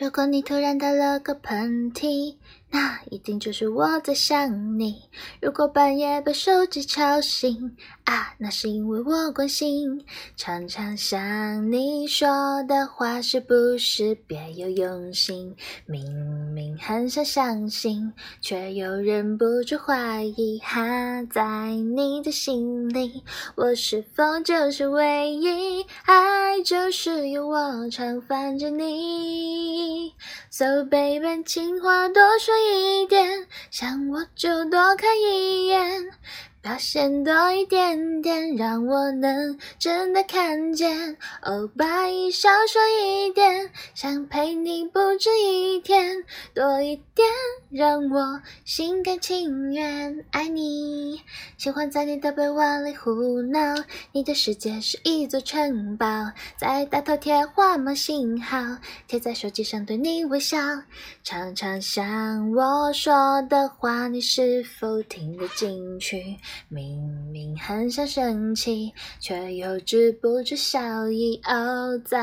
如果你突然打了个喷嚏，那一定就是我在想你。如果半夜被手机吵醒，啊，那是因为我关心。常常想你说的话是不是别有用心？明明很想相信，却又忍不住怀疑。哈，在你的心里，我是否就是唯一？爱就是有我常烦着你。So baby，情话多说一点，想我就多看一眼。表现多一点点，让我能真的看见。哦，拜一少说一点，想陪你不止一天，多一点，让我心甘情愿爱你。喜欢在你的被窝里胡闹，你的世界是一座城堡，在大头贴画满信号，贴在手机上对你微笑。常常想我说的话，你是否听得进去？明明很想生气，却又止不住笑意。哦，在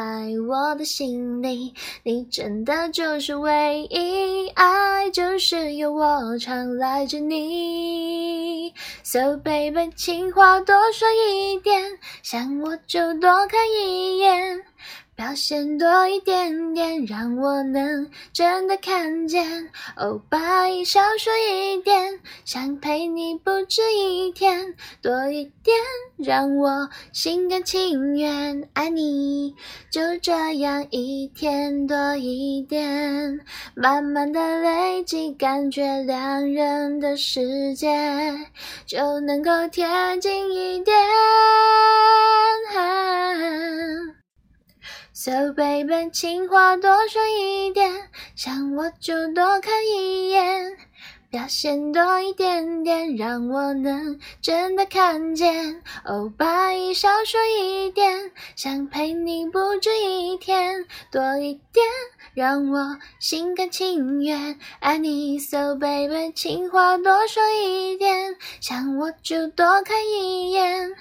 我的心里，你真的就是唯一，爱就是有我常赖着你。So baby，情话多说一点，想我就多看一眼。表现多一点点，让我能真的看见。哦，拜一少说一点，想陪你不止一天，多一点，让我心甘情愿爱你。就这样一天多一点，慢慢的累积，感觉两人的世界就能够贴近一点。So baby，情话多说一点，想我就多看一眼，表现多一点点，让我能真的看见。哦，拜少说一点，想陪你不止一天，多一点，让我心甘情愿爱你。So baby，情话多说一点，想我就多看一眼。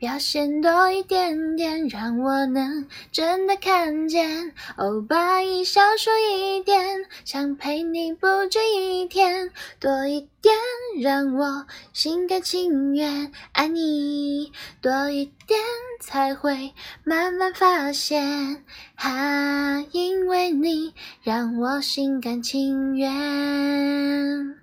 表现多一点点，让我能真的看见。哦，拜一少说一点，想陪你不止一天，多一点，让我心甘情愿爱你。多一点，才会慢慢发现，哈，因为你让我心甘情愿。